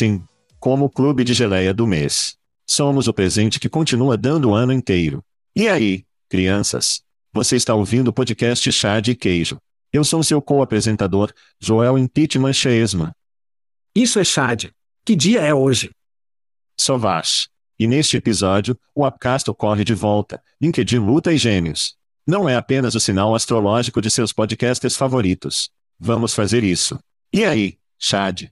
Sim, como o clube de geleia do mês. Somos o presente que continua dando o ano inteiro. E aí, crianças? Você está ouvindo o podcast Chá de Queijo. Eu sou seu co-apresentador, Joel Impeachment Chesma. Isso é Chad. Que dia é hoje? Sovash. E neste episódio, o Upcast ocorre de volta, LinkedIn Luta e Gêmeos. Não é apenas o sinal astrológico de seus podcasters favoritos. Vamos fazer isso. E aí, Chad?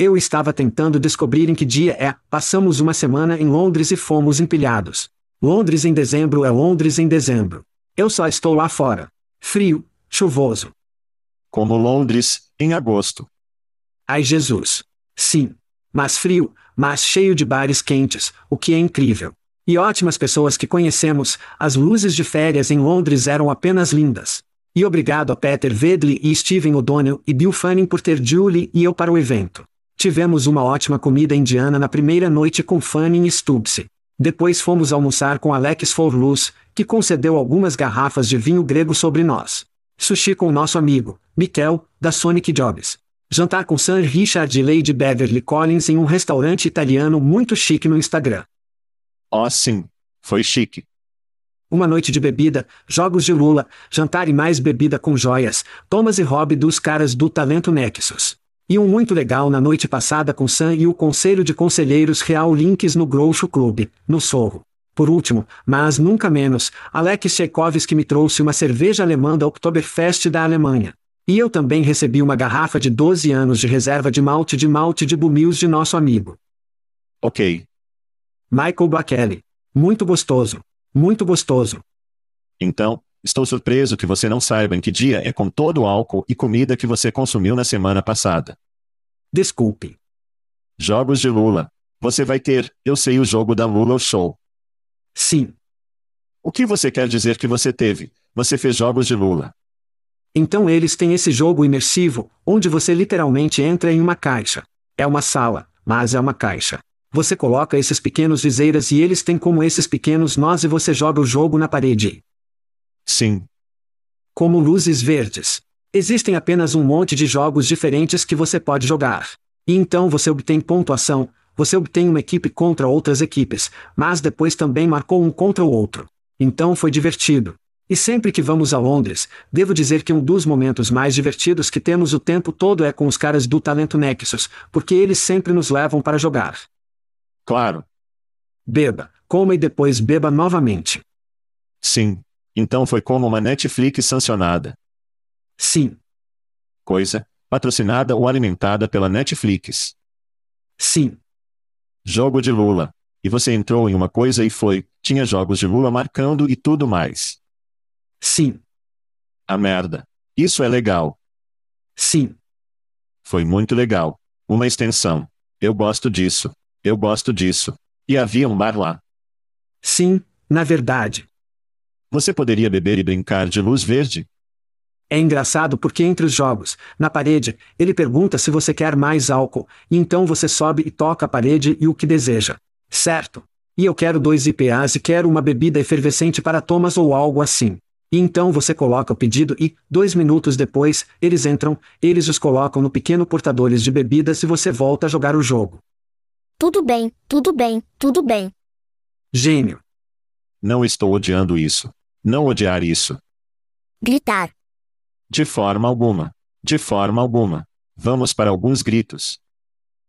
Eu estava tentando descobrir em que dia é. Passamos uma semana em Londres e fomos empilhados. Londres em dezembro é Londres em dezembro. Eu só estou lá fora. Frio, chuvoso. Como Londres, em agosto. Ai Jesus. Sim. Mas frio, mas cheio de bares quentes, o que é incrível. E ótimas pessoas que conhecemos, as luzes de férias em Londres eram apenas lindas. E obrigado a Peter Vedley e Steven O'Donnell e Bill Fanning por ter Julie e eu para o evento. Tivemos uma ótima comida indiana na primeira noite com Fanning e Stubbs. Depois fomos almoçar com Alex Forlus, que concedeu algumas garrafas de vinho grego sobre nós. Sushi com nosso amigo, Mikel, da Sonic Jobs. Jantar com Sir Richard e Lady Beverly Collins em um restaurante italiano muito chique no Instagram. Oh sim, foi chique. Uma noite de bebida, jogos de lula, jantar e mais bebida com joias, Thomas e Rob dos caras do Talento Nexus. E um muito legal na noite passada com Sam e o Conselho de Conselheiros Real Links no Groucho Club, no Sorro. Por último, mas nunca menos, Alex Tchaikovsky me trouxe uma cerveja alemã da Oktoberfest da Alemanha. E eu também recebi uma garrafa de 12 anos de reserva de malte de malte de Bumils de nosso amigo. Ok. Michael Blakelly. Muito gostoso. Muito gostoso. Então, estou surpreso que você não saiba em que dia é com todo o álcool e comida que você consumiu na semana passada. Desculpe. Jogos de Lula. Você vai ter, eu sei o jogo da Lula Show. Sim. O que você quer dizer que você teve? Você fez jogos de Lula. Então eles têm esse jogo imersivo, onde você literalmente entra em uma caixa. É uma sala, mas é uma caixa. Você coloca esses pequenos viseiras e eles têm como esses pequenos nós e você joga o jogo na parede. Sim. Como luzes verdes. Existem apenas um monte de jogos diferentes que você pode jogar. E então você obtém pontuação, Você obtém uma equipe contra outras equipes, mas depois também marcou um contra o outro. Então foi divertido. E sempre que vamos a Londres, devo dizer que um dos momentos mais divertidos que temos o tempo todo é com os caras do Talento Nexus, porque eles sempre nos levam para jogar. Claro. Beba, coma e depois beba novamente. Sim. Então foi como uma Netflix sancionada. Sim. Coisa, patrocinada ou alimentada pela Netflix. Sim. Jogo de Lula. E você entrou em uma coisa e foi, tinha jogos de Lula marcando e tudo mais. Sim. A merda. Isso é legal. Sim. Foi muito legal. Uma extensão. Eu gosto disso. Eu gosto disso. E havia um bar lá. Sim, na verdade. Você poderia beber e brincar de luz verde? É engraçado porque entre os jogos, na parede, ele pergunta se você quer mais álcool, e então você sobe e toca a parede e o que deseja. Certo. E eu quero dois IPAs e quero uma bebida efervescente para Thomas ou algo assim. E então você coloca o pedido e, dois minutos depois, eles entram, eles os colocam no pequeno portadores de bebidas e você volta a jogar o jogo. Tudo bem, tudo bem, tudo bem. Gênio. Não estou odiando isso. Não odiar isso. Gritar. De forma alguma. De forma alguma. Vamos para alguns gritos.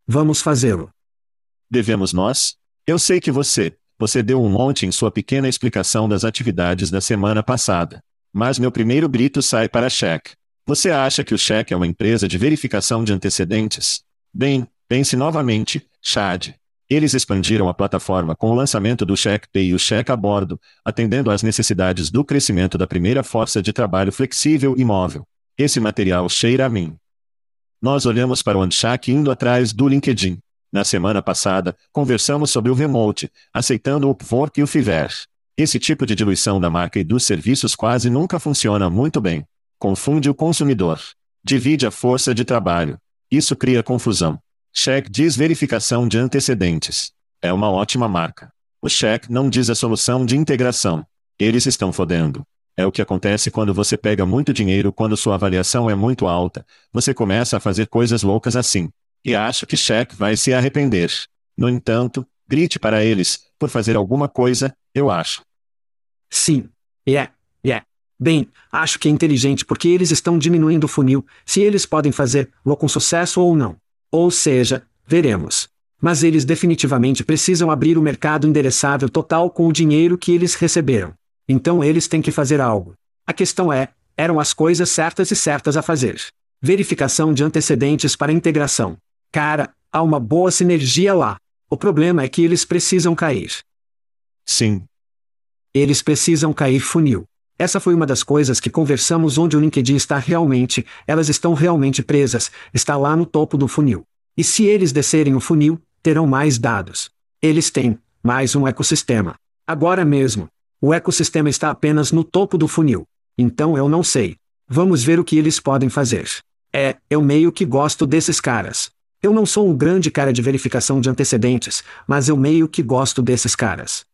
Vamos fazê-lo. Devemos nós? Eu sei que você, você deu um monte em sua pequena explicação das atividades da semana passada. Mas meu primeiro grito sai para Cheque. Você acha que o Cheque é uma empresa de verificação de antecedentes? Bem, pense novamente, Chad. Eles expandiram a plataforma com o lançamento do CheckPay e o Cheque a bordo, atendendo às necessidades do crescimento da primeira força de trabalho flexível e móvel. Esse material cheira a mim. Nós olhamos para o Anshak indo atrás do LinkedIn. Na semana passada, conversamos sobre o remote, aceitando o Upwork e o Fiverr. Esse tipo de diluição da marca e dos serviços quase nunca funciona muito bem. Confunde o consumidor. Divide a força de trabalho. Isso cria confusão. Check diz verificação de antecedentes. É uma ótima marca. O check não diz a solução de integração. Eles estão fodendo. É o que acontece quando você pega muito dinheiro quando sua avaliação é muito alta. Você começa a fazer coisas loucas assim. E acho que Shaq vai se arrepender. No entanto, grite para eles, por fazer alguma coisa, eu acho. Sim. Yeah. Yeah. Bem, acho que é inteligente porque eles estão diminuindo o funil, se eles podem fazer-lo com sucesso ou não. Ou seja, veremos. Mas eles definitivamente precisam abrir o mercado endereçável total com o dinheiro que eles receberam. Então eles têm que fazer algo. A questão é: eram as coisas certas e certas a fazer. Verificação de antecedentes para integração. Cara, há uma boa sinergia lá. O problema é que eles precisam cair. Sim. Eles precisam cair funil. Essa foi uma das coisas que conversamos onde o LinkedIn está realmente, elas estão realmente presas, está lá no topo do funil. E se eles descerem o funil, terão mais dados. Eles têm mais um ecossistema. Agora mesmo, o ecossistema está apenas no topo do funil. Então eu não sei. Vamos ver o que eles podem fazer. É, eu meio que gosto desses caras. Eu não sou um grande cara de verificação de antecedentes, mas eu meio que gosto desses caras.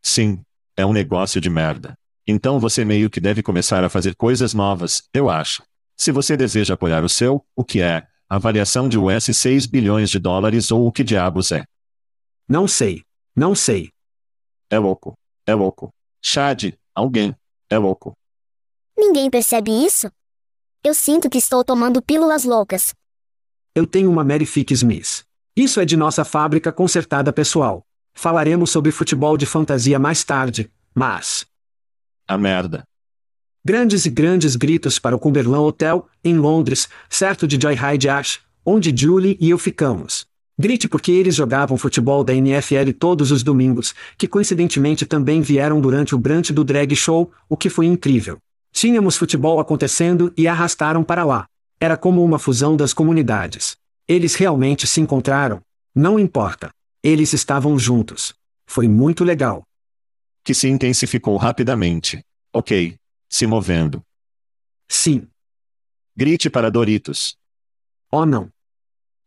Sim, é um negócio de merda. Então você meio que deve começar a fazer coisas novas, eu acho. Se você deseja apoiar o seu, o que é, avaliação de US 6 bilhões de dólares ou o que diabos é? Não sei. Não sei. É louco. É louco. Chad, alguém. É louco. Ninguém percebe isso? Eu sinto que estou tomando pílulas loucas. Eu tenho uma Mary Fick Smith. Isso é de nossa fábrica consertada pessoal. Falaremos sobre futebol de fantasia mais tarde, mas. A merda. Grandes e grandes gritos para o Cumberland Hotel, em Londres, certo de Joyride Ash, onde Julie e eu ficamos. Grite porque eles jogavam futebol da NFL todos os domingos, que coincidentemente também vieram durante o brunch do drag show, o que foi incrível. Tínhamos futebol acontecendo e arrastaram para lá. Era como uma fusão das comunidades. Eles realmente se encontraram. Não importa. Eles estavam juntos. Foi muito legal. Que se intensificou rapidamente. Ok. Se movendo. Sim. Grite para Doritos. Oh não.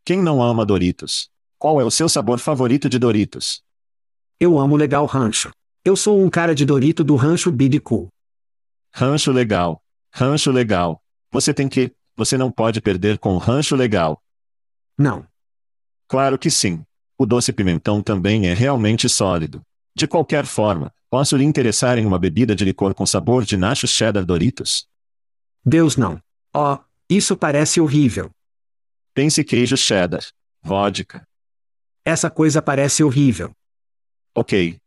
Quem não ama Doritos? Qual é o seu sabor favorito de Doritos? Eu amo legal rancho. Eu sou um cara de Dorito do rancho Big Cool. Rancho legal. Rancho legal. Você tem que. Você não pode perder com o rancho legal. Não. Claro que sim. O doce pimentão também é realmente sólido. De qualquer forma, posso lhe interessar em uma bebida de licor com sabor de nachos cheddar Doritos? Deus não. Oh, isso parece horrível. Pense queijo cheddar. Vodka. Essa coisa parece horrível. Ok.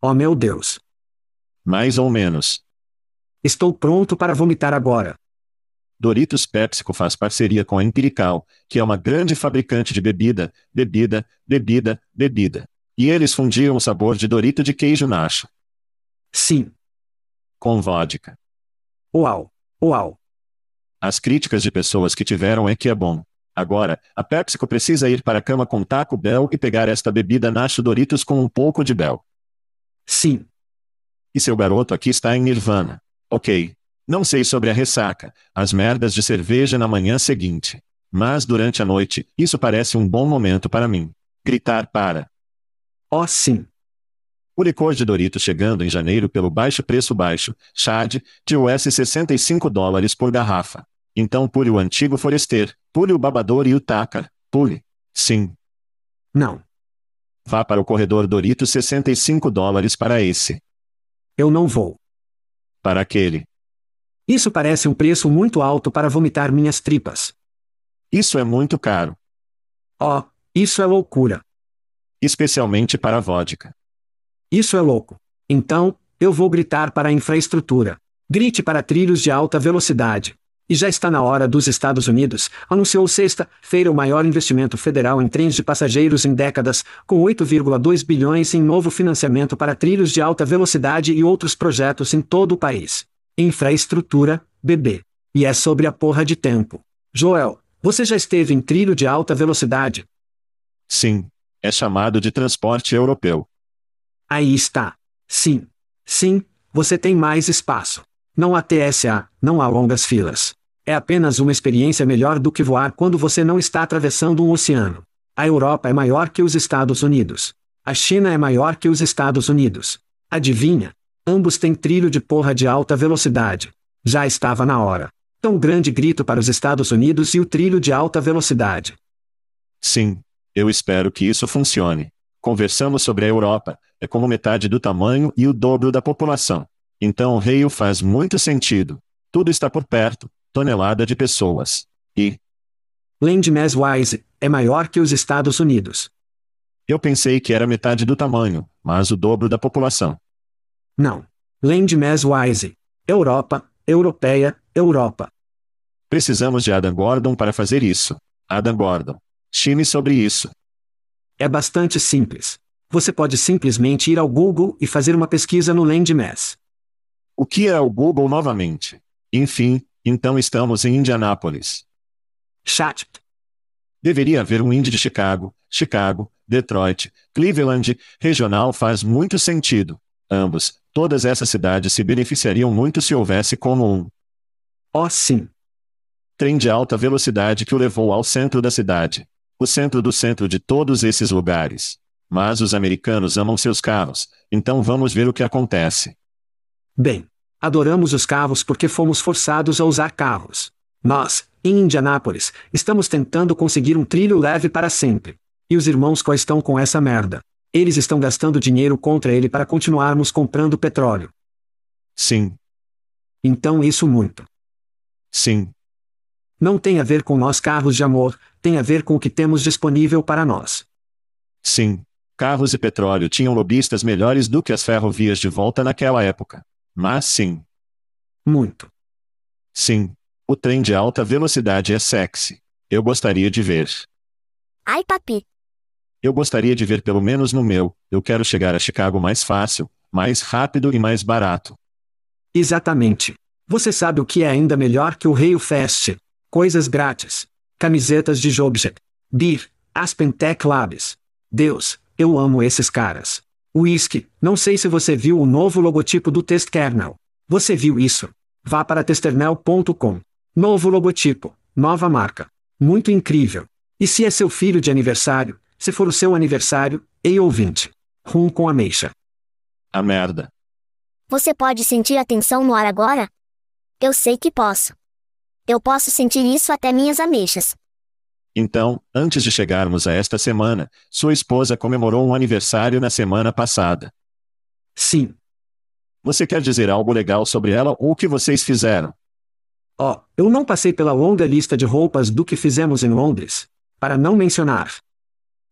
Oh meu Deus. Mais ou menos. Estou pronto para vomitar agora. Doritos PepsiCo faz parceria com a Empirical, que é uma grande fabricante de bebida, bebida, bebida, bebida. E eles fundiam o sabor de Dorito de queijo nacho. Sim. Com vodka. Uau. Uau. As críticas de pessoas que tiveram é que é bom. Agora, a PepsiCo precisa ir para a cama com Taco Bell e pegar esta bebida Nacho Doritos com um pouco de Bell. Sim. E seu garoto aqui está em Nirvana. Ok. Não sei sobre a ressaca, as merdas de cerveja na manhã seguinte. Mas durante a noite, isso parece um bom momento para mim. Gritar para. Oh, sim. O licor de Doritos chegando em janeiro pelo baixo preço baixo, Chad, de US 65 dólares por garrafa. Então pule o antigo Forester, pule o babador e o Tacar, pule. Sim. Não. Vá para o corredor Doritos 65 dólares para esse. Eu não vou. Para aquele. Isso parece um preço muito alto para vomitar minhas tripas. Isso é muito caro. Oh, isso é loucura. Especialmente para a vodka. Isso é louco. Então, eu vou gritar para a infraestrutura. Grite para trilhos de alta velocidade. E já está na hora dos Estados Unidos, anunciou sexta-feira o maior investimento federal em trens de passageiros em décadas, com 8,2 bilhões em novo financiamento para trilhos de alta velocidade e outros projetos em todo o país. Infraestrutura, bebê. E é sobre a porra de tempo. Joel, você já esteve em trilho de alta velocidade? Sim. É chamado de transporte europeu. Aí está. Sim. Sim, você tem mais espaço. Não há TSA, não há longas filas. É apenas uma experiência melhor do que voar quando você não está atravessando um oceano. A Europa é maior que os Estados Unidos. A China é maior que os Estados Unidos. Adivinha? Ambos têm trilho de porra de alta velocidade. Já estava na hora. Tão grande grito para os Estados Unidos e o trilho de alta velocidade. Sim. Eu espero que isso funcione. Conversamos sobre a Europa, é como metade do tamanho e o dobro da população. Então o Rio faz muito sentido. Tudo está por perto, tonelada de pessoas. E. Landmass-wise, é maior que os Estados Unidos. Eu pensei que era metade do tamanho, mas o dobro da população. Não. Landmass-wise. Europa, europeia, Europa. Precisamos de Adam Gordon para fazer isso. Adam Gordon. Chime sobre isso. É bastante simples. Você pode simplesmente ir ao Google e fazer uma pesquisa no Landmass. O que é o Google novamente? Enfim, então estamos em Indianápolis. Chat. Deveria haver um Indy de Chicago, Chicago, Detroit, Cleveland, regional faz muito sentido. Ambos, todas essas cidades se beneficiariam muito se houvesse como um. Oh, sim. Trem de alta velocidade que o levou ao centro da cidade. O centro do centro de todos esses lugares. Mas os americanos amam seus carros, então vamos ver o que acontece. Bem, adoramos os carros porque fomos forçados a usar carros. Nós, em Indianápolis, estamos tentando conseguir um trilho leve para sempre. E os irmãos qual estão com essa merda? Eles estão gastando dinheiro contra ele para continuarmos comprando petróleo. Sim. Então isso muito. Sim. Não tem a ver com nós carros de amor, tem a ver com o que temos disponível para nós. Sim. Carros e petróleo tinham lobistas melhores do que as ferrovias de volta naquela época. Mas sim. Muito. Sim. O trem de alta velocidade é sexy. Eu gostaria de ver. Ai, papi. Eu gostaria de ver pelo menos no meu. Eu quero chegar a Chicago mais fácil, mais rápido e mais barato. Exatamente. Você sabe o que é ainda melhor que o Rio Fest? Coisas grátis. Camisetas de Jobjet. Beer. Aspen Tech Labs. Deus, eu amo esses caras. Whisky, não sei se você viu o novo logotipo do Test Kernel. Você viu isso? Vá para testernel.com. Novo logotipo, nova marca. Muito incrível. E se é seu filho de aniversário, se for o seu aniversário, ei ouvinte. Rum com ameixa. A merda. Você pode sentir a tensão no ar agora? Eu sei que posso. Eu posso sentir isso até minhas ameixas. Então, antes de chegarmos a esta semana, sua esposa comemorou um aniversário na semana passada. Sim. Você quer dizer algo legal sobre ela ou o que vocês fizeram? Ó, oh, eu não passei pela longa lista de roupas do que fizemos em Londres. Para não mencionar.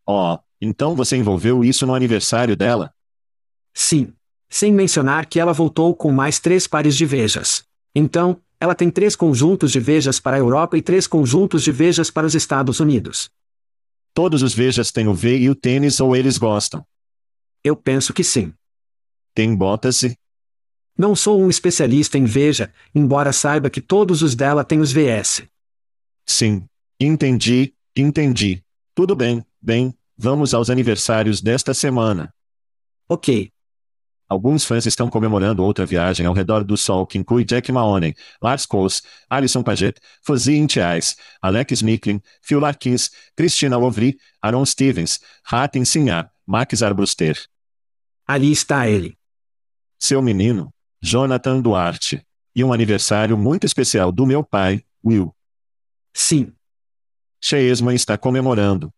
Ó, oh, então você envolveu isso no aniversário dela? Sim. Sem mencionar que ela voltou com mais três pares de vejas. Então, ela tem três conjuntos de vejas para a Europa e três conjuntos de vejas para os Estados Unidos. Todos os vejas têm o V e o tênis ou eles gostam? Eu penso que sim. Tem botas. Não sou um especialista em veja, embora saiba que todos os dela têm os VS. Sim. Entendi, entendi. Tudo bem, bem, vamos aos aniversários desta semana. Ok. Alguns fãs estão comemorando outra viagem ao redor do Sol que inclui Jack Mahoney, Lars Kos, Alison Paget, Fozzy Intiais, Alex Miklin, Phil Larkins, Christina Ovry, Aaron Stevens, Hatem Sinhar, Max Arbruster. Ali está ele. Seu menino, Jonathan Duarte. E um aniversário muito especial do meu pai, Will. Sim. Cheesman está comemorando.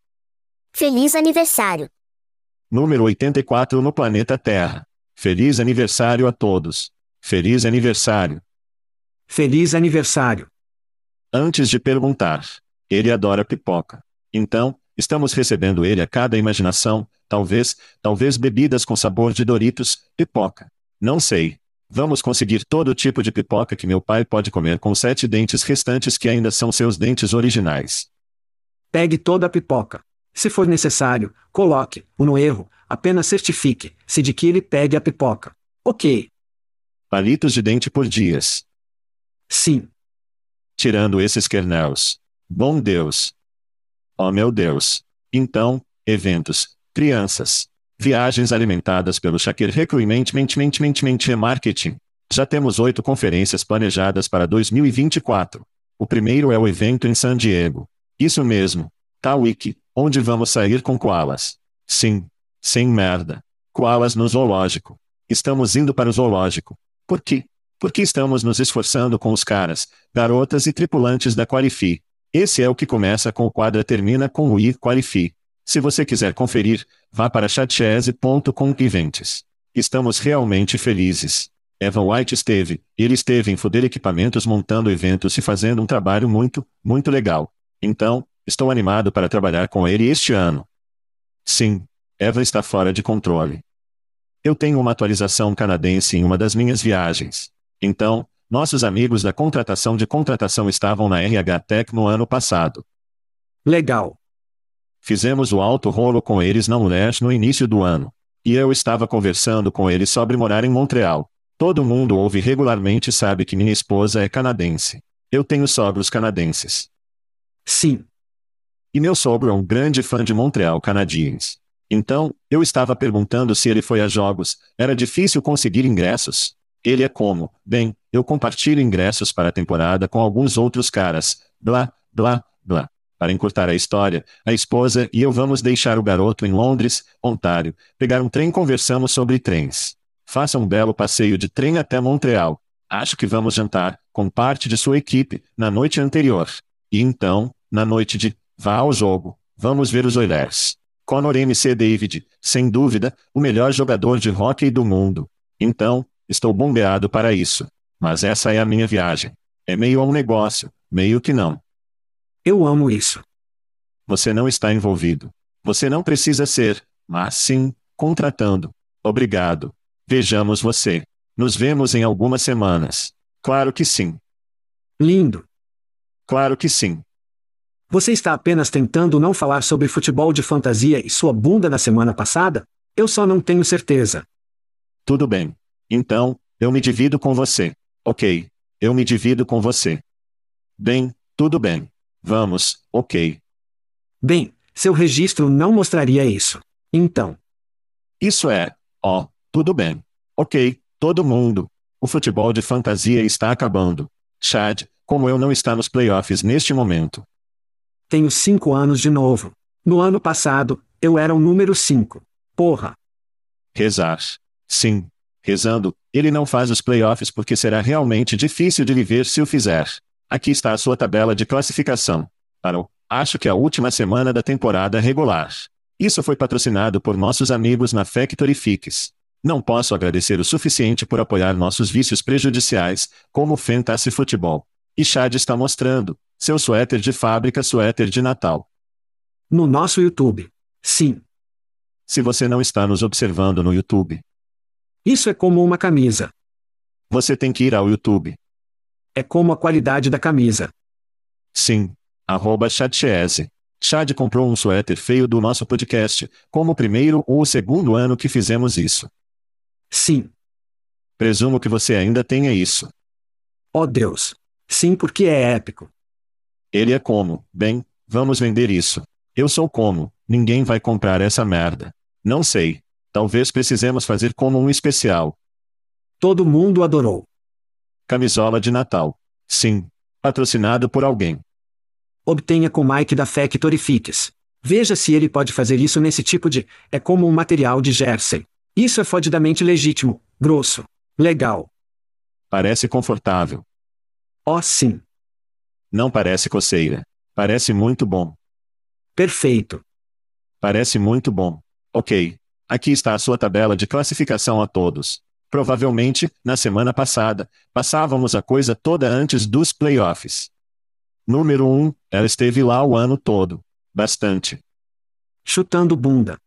Feliz aniversário. Número 84 no planeta Terra. Feliz aniversário a todos. Feliz aniversário. Feliz aniversário. Antes de perguntar, ele adora pipoca. Então, estamos recebendo ele a cada imaginação, talvez, talvez bebidas com sabor de Doritos, pipoca. Não sei. Vamos conseguir todo tipo de pipoca que meu pai pode comer com sete dentes restantes que ainda são seus dentes originais. Pegue toda a pipoca. Se for necessário, coloque-o no erro, apenas certifique-se de que ele pegue a pipoca. Ok. Palitos de dente por dias. Sim. Tirando esses kernels. Bom Deus. Oh meu Deus. Então, eventos, crianças, viagens alimentadas pelo Shakir Recruitment Marketing. Já temos oito conferências planejadas para 2024. O primeiro é o evento em San Diego. Isso mesmo. Tawiki, onde vamos sair com koalas. Sim. Sem merda. Koalas no zoológico. Estamos indo para o zoológico. Por quê? Porque estamos nos esforçando com os caras, garotas e tripulantes da Qualifi. Esse é o que começa com o quadro termina com o I Qualifi. Se você quiser conferir, vá para chatchese.com events. Estamos realmente felizes. Evan White esteve, ele esteve em Fuder Equipamentos montando eventos e fazendo um trabalho muito, muito legal. Então, estou animado para trabalhar com ele este ano. Sim, Eva está fora de controle. Eu tenho uma atualização canadense em uma das minhas viagens. Então, nossos amigos da contratação de contratação estavam na RH Tech no ano passado. Legal. Fizemos o alto rolo com eles na UNES no início do ano. E eu estava conversando com eles sobre morar em Montreal. Todo mundo ouve regularmente e sabe que minha esposa é canadense. Eu tenho sogros canadenses. Sim. E meu sogro é um grande fã de Montreal canadiense. Então, eu estava perguntando se ele foi a jogos, era difícil conseguir ingressos. Ele é como, bem, eu compartilho ingressos para a temporada com alguns outros caras, blá, blá, blá. Para encurtar a história, a esposa e eu vamos deixar o garoto em Londres, Ontário, pegar um trem conversamos sobre trens. Faça um belo passeio de trem até Montreal. Acho que vamos jantar, com parte de sua equipe, na noite anterior. E então, na noite de, vá ao jogo, vamos ver os Oilers. Conor MC David, sem dúvida, o melhor jogador de hóquei do mundo. Então, estou bombeado para isso. Mas essa é a minha viagem. É meio a um negócio, meio que não. Eu amo isso. Você não está envolvido. Você não precisa ser, mas sim, contratando. Obrigado. Vejamos você. Nos vemos em algumas semanas. Claro que sim. Lindo. Claro que sim. Você está apenas tentando não falar sobre futebol de fantasia e sua bunda na semana passada? Eu só não tenho certeza. Tudo bem. Então, eu me divido com você. Ok. Eu me divido com você. Bem, tudo bem. Vamos, ok. Bem, seu registro não mostraria isso. Então. Isso é, ó, oh, tudo bem. Ok, todo mundo. O futebol de fantasia está acabando. Chad, como eu não está nos playoffs neste momento. Tenho cinco anos de novo. No ano passado, eu era o número cinco. Porra. Rezar. Sim. Rezando, ele não faz os playoffs porque será realmente difícil de viver se o fizer. Aqui está a sua tabela de classificação. O Acho que a última semana da temporada regular. Isso foi patrocinado por nossos amigos na Factory Fix. Não posso agradecer o suficiente por apoiar nossos vícios prejudiciais, como o Fantasy Futebol. E Chad está mostrando seu suéter de fábrica suéter de Natal. No nosso YouTube. Sim. Se você não está nos observando no YouTube, Isso é como uma camisa. você tem que ir ao YouTube. É como a qualidade da camisa. Sim. Arroba Chadchese. Chad comprou um suéter feio do nosso podcast, como o primeiro ou o segundo ano que fizemos isso. Sim. Presumo que você ainda tenha isso. Oh Deus. Sim, porque é épico. Ele é como, bem, vamos vender isso. Eu sou como, ninguém vai comprar essa merda. Não sei. Talvez precisemos fazer como um especial. Todo mundo adorou. Camisola de Natal. Sim. Patrocinado por alguém. Obtenha com Mike da Factory Fix. Veja se ele pode fazer isso nesse tipo de. É como um material de jersey. Isso é fodidamente legítimo, grosso. Legal. Parece confortável. Oh, sim. Não parece coceira. Parece muito bom. Perfeito. Parece muito bom. Ok. Aqui está a sua tabela de classificação a todos. Provavelmente, na semana passada, passávamos a coisa toda antes dos playoffs. Número 1, um, ela esteve lá o ano todo. Bastante. Chutando bunda.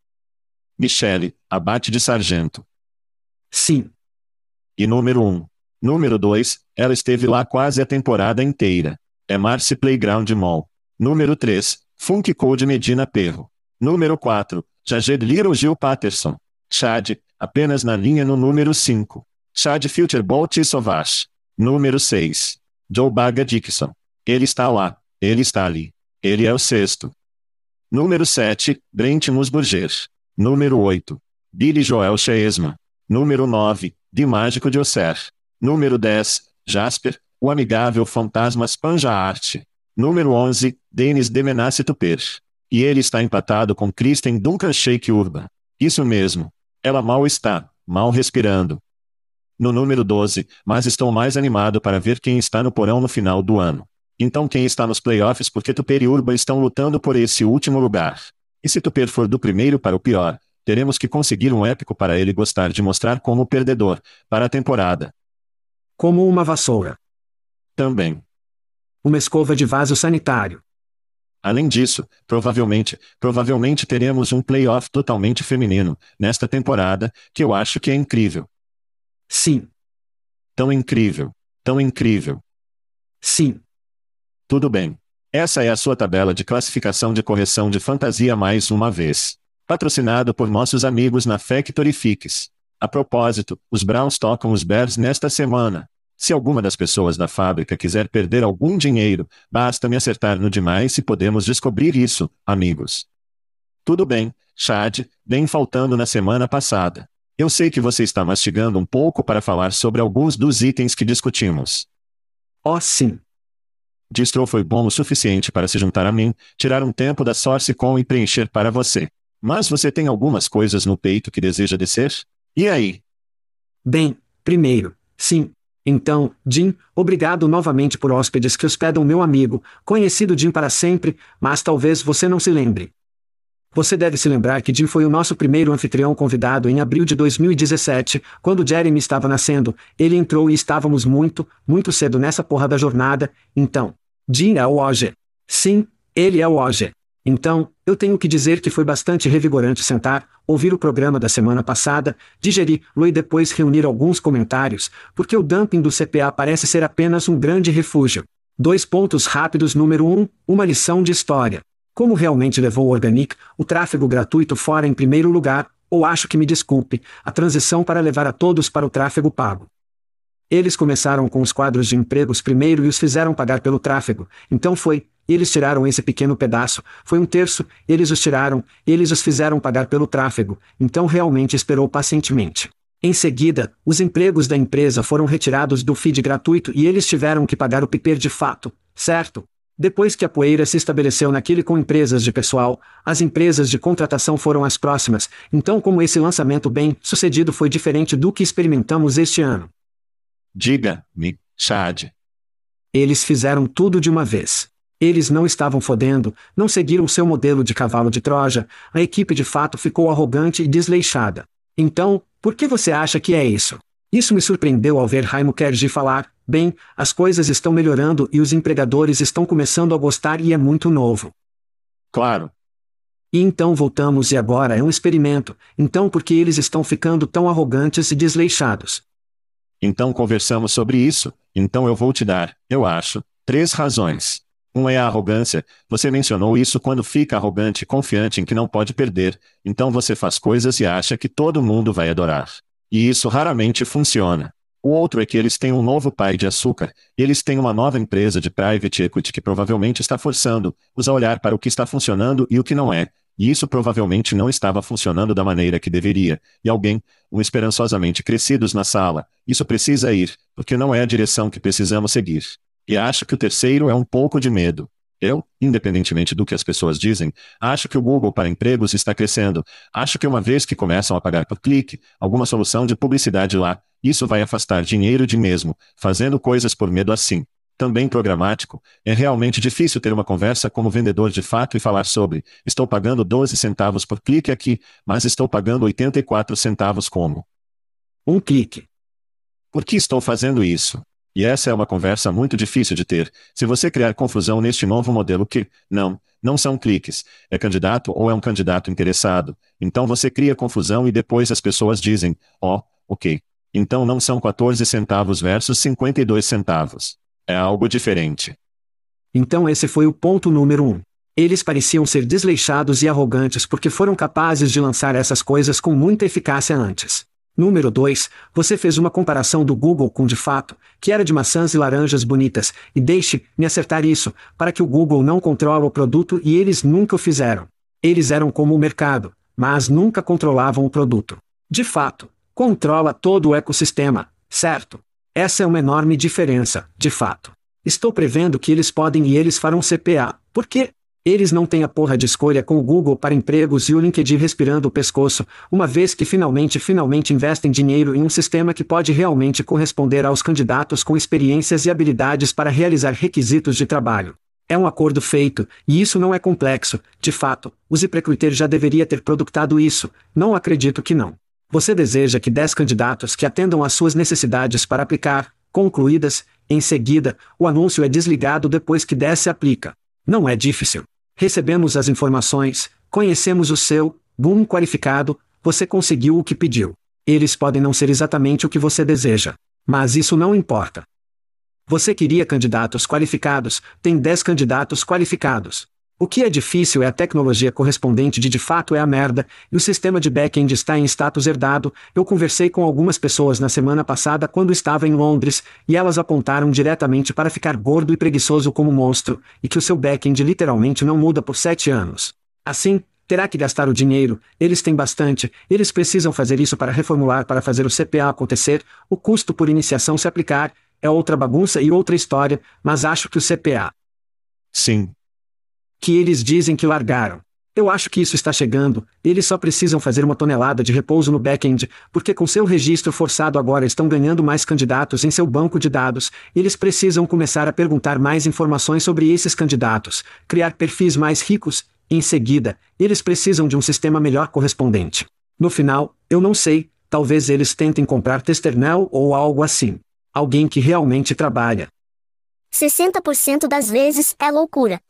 Michele, abate de sargento. Sim. E número 1. Um. Número 2, ela esteve lá quase a temporada inteira. É Marcy Playground Mall. Número 3, Funk Code Medina Perro. Número 4, Jager Little Gil Patterson. Chad, apenas na linha no número 5. Chad Future Bolt Sovash. Número 6. Joe Baga Dixon. Ele está lá. Ele está ali. Ele é o sexto. Número 7, Brent Musburger. Número 8. Billy Joel Chesma. Número 9, Di Mágico de Osser. Número 10, Jasper, o amigável fantasma Spanja Arte. Número 11, Denis Demenace Tuper. E ele está empatado com Kristen Duncan Shake Urban. Isso mesmo. Ela mal está, mal respirando. No número 12, mas estou mais animado para ver quem está no porão no final do ano. Então quem está nos playoffs porque Tuper e Urban estão lutando por esse último lugar. E se Tuper for do primeiro para o pior, teremos que conseguir um épico para ele gostar de mostrar como perdedor, para a temporada. Como uma vassoura. Também. Uma escova de vaso sanitário. Além disso, provavelmente, provavelmente teremos um playoff totalmente feminino, nesta temporada, que eu acho que é incrível. Sim. Tão incrível. Tão incrível. Sim. Tudo bem. Essa é a sua tabela de classificação de correção de fantasia mais uma vez. Patrocinado por nossos amigos na Factory Fix. A propósito, os Browns tocam os Bears nesta semana. Se alguma das pessoas da fábrica quiser perder algum dinheiro, basta me acertar no demais e podemos descobrir isso, amigos. Tudo bem, Chad, bem faltando na semana passada. Eu sei que você está mastigando um pouco para falar sobre alguns dos itens que discutimos. Oh, sim. Distro foi bom o suficiente para se juntar a mim, tirar um tempo da Source com e preencher para você. Mas você tem algumas coisas no peito que deseja descer? E aí? Bem, primeiro, sim. Então, Jim, obrigado novamente por hóspedes que hospedam meu amigo, conhecido Jim para sempre, mas talvez você não se lembre. Você deve se lembrar que Jim foi o nosso primeiro anfitrião convidado em abril de 2017, quando Jeremy estava nascendo. Ele entrou e estávamos muito, muito cedo nessa porra da jornada, então. Jim é o Oger. Sim, ele é o Oger. Então, eu tenho que dizer que foi bastante revigorante sentar, ouvir o programa da semana passada, digerir-lo e depois reunir alguns comentários, porque o dumping do CPA parece ser apenas um grande refúgio. Dois pontos rápidos. Número 1, um, uma lição de história. Como realmente levou o Organic, o tráfego gratuito fora em primeiro lugar, ou acho que me desculpe, a transição para levar a todos para o tráfego pago. Eles começaram com os quadros de empregos primeiro e os fizeram pagar pelo tráfego, então foi, eles tiraram esse pequeno pedaço, foi um terço, eles os tiraram, eles os fizeram pagar pelo tráfego, então realmente esperou pacientemente. Em seguida, os empregos da empresa foram retirados do feed gratuito e eles tiveram que pagar o piper de fato, certo? Depois que a poeira se estabeleceu naquele com empresas de pessoal, as empresas de contratação foram as próximas, então como esse lançamento bem sucedido foi diferente do que experimentamos este ano. Diga-me, Chad. Eles fizeram tudo de uma vez. Eles não estavam fodendo, não seguiram seu modelo de cavalo de Troja, a equipe de fato ficou arrogante e desleixada. Então, por que você acha que é isso? Isso me surpreendeu ao ver Raimo Kerji falar, bem, as coisas estão melhorando e os empregadores estão começando a gostar e é muito novo. Claro. E então voltamos e agora é um experimento, então por que eles estão ficando tão arrogantes e desleixados? Então conversamos sobre isso, então eu vou te dar, eu acho, três razões. Um é a arrogância, você mencionou isso quando fica arrogante e confiante em que não pode perder, então você faz coisas e acha que todo mundo vai adorar. E isso raramente funciona. O outro é que eles têm um novo pai de açúcar, eles têm uma nova empresa de private equity que provavelmente está forçando-os a olhar para o que está funcionando e o que não é, e isso provavelmente não estava funcionando da maneira que deveria, e alguém, um esperançosamente crescidos na sala, isso precisa ir, porque não é a direção que precisamos seguir. E acho que o terceiro é um pouco de medo. Eu, independentemente do que as pessoas dizem, acho que o Google para empregos está crescendo. Acho que uma vez que começam a pagar por clique, alguma solução de publicidade lá, isso vai afastar dinheiro de mesmo, fazendo coisas por medo assim. Também programático, é realmente difícil ter uma conversa como vendedor de fato e falar sobre, estou pagando 12 centavos por clique aqui, mas estou pagando 84 centavos como um clique. Por que estou fazendo isso? E essa é uma conversa muito difícil de ter, se você criar confusão neste novo modelo que, não, não são cliques, é candidato ou é um candidato interessado. Então você cria confusão e depois as pessoas dizem, ó, oh, ok. Então não são 14 centavos versus 52 centavos. É algo diferente. Então esse foi o ponto número um. Eles pareciam ser desleixados e arrogantes porque foram capazes de lançar essas coisas com muita eficácia antes. Número 2. Você fez uma comparação do Google com de fato, que era de maçãs e laranjas bonitas, e deixe-me acertar isso, para que o Google não controla o produto e eles nunca o fizeram. Eles eram como o mercado, mas nunca controlavam o produto. De fato, controla todo o ecossistema, certo? Essa é uma enorme diferença, de fato. Estou prevendo que eles podem e eles farão CPA. Por quê? Eles não têm a porra de escolha com o Google para empregos e o LinkedIn respirando o pescoço, uma vez que finalmente finalmente investem dinheiro em um sistema que pode realmente corresponder aos candidatos com experiências e habilidades para realizar requisitos de trabalho. É um acordo feito, e isso não é complexo, de fato, o ZipRecruiter já deveria ter produtado isso, não acredito que não. Você deseja que 10 candidatos que atendam às suas necessidades para aplicar, concluídas, em seguida, o anúncio é desligado depois que 10 se aplica. Não é difícil. Recebemos as informações, conhecemos o seu, boom qualificado, você conseguiu o que pediu. Eles podem não ser exatamente o que você deseja. Mas isso não importa. Você queria candidatos qualificados, tem 10 candidatos qualificados. O que é difícil é a tecnologia correspondente de de fato é a merda, e o sistema de back-end está em status herdado. Eu conversei com algumas pessoas na semana passada quando estava em Londres, e elas apontaram diretamente para ficar gordo e preguiçoso como monstro, e que o seu back-end literalmente não muda por sete anos. Assim, terá que gastar o dinheiro, eles têm bastante, eles precisam fazer isso para reformular para fazer o CPA acontecer, o custo por iniciação se aplicar, é outra bagunça e outra história, mas acho que o CPA. Sim, que eles dizem que largaram. Eu acho que isso está chegando, eles só precisam fazer uma tonelada de repouso no back-end, porque com seu registro forçado agora estão ganhando mais candidatos em seu banco de dados, eles precisam começar a perguntar mais informações sobre esses candidatos, criar perfis mais ricos, em seguida, eles precisam de um sistema melhor correspondente. No final, eu não sei, talvez eles tentem comprar Testernel ou algo assim. Alguém que realmente trabalha. 60% das vezes é loucura.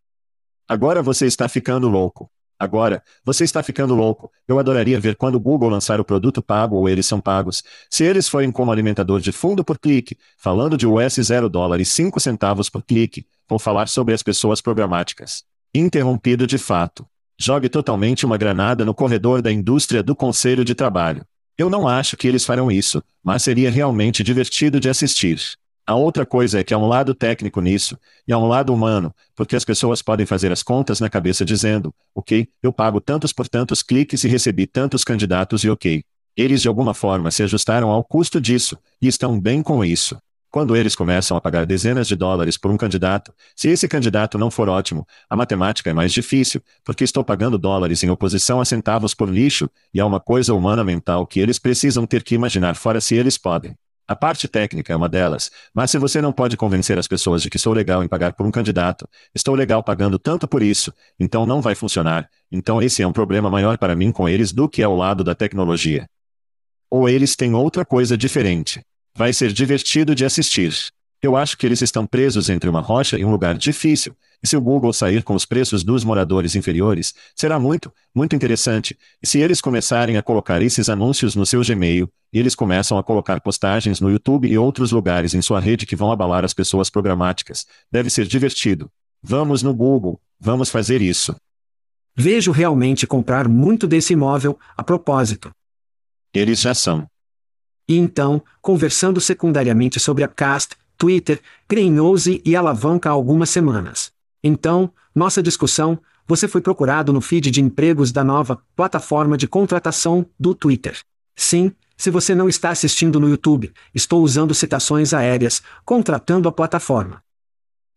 Agora você está ficando louco. Agora, você está ficando louco. Eu adoraria ver quando o Google lançar o produto pago ou eles são pagos. Se eles forem como alimentador de fundo por clique, falando de US 0 dólar e 5 centavos por clique, vou falar sobre as pessoas programáticas. Interrompido de fato. Jogue totalmente uma granada no corredor da indústria do Conselho de Trabalho. Eu não acho que eles farão isso, mas seria realmente divertido de assistir. A outra coisa é que há um lado técnico nisso, e há um lado humano, porque as pessoas podem fazer as contas na cabeça dizendo, ok, eu pago tantos por tantos cliques e recebi tantos candidatos e ok. Eles de alguma forma se ajustaram ao custo disso, e estão bem com isso. Quando eles começam a pagar dezenas de dólares por um candidato, se esse candidato não for ótimo, a matemática é mais difícil, porque estou pagando dólares em oposição a centavos por lixo, e há uma coisa humana mental que eles precisam ter que imaginar fora se eles podem. A parte técnica é uma delas, mas se você não pode convencer as pessoas de que sou legal em pagar por um candidato, estou legal pagando tanto por isso, então não vai funcionar. Então esse é um problema maior para mim com eles do que ao lado da tecnologia. Ou eles têm outra coisa diferente. Vai ser divertido de assistir. Eu acho que eles estão presos entre uma rocha e um lugar difícil, e se o Google sair com os preços dos moradores inferiores, será muito, muito interessante. E se eles começarem a colocar esses anúncios no seu Gmail, e eles começam a colocar postagens no YouTube e outros lugares em sua rede que vão abalar as pessoas programáticas, deve ser divertido. Vamos no Google, vamos fazer isso. Vejo realmente comprar muito desse imóvel, a propósito. Eles já são. E então, conversando secundariamente sobre a Cast, Twitter, Greenhouse e Alavanca há algumas semanas. Então, nossa discussão, você foi procurado no feed de empregos da nova plataforma de contratação do Twitter. Sim, se você não está assistindo no YouTube, estou usando citações aéreas, contratando a plataforma.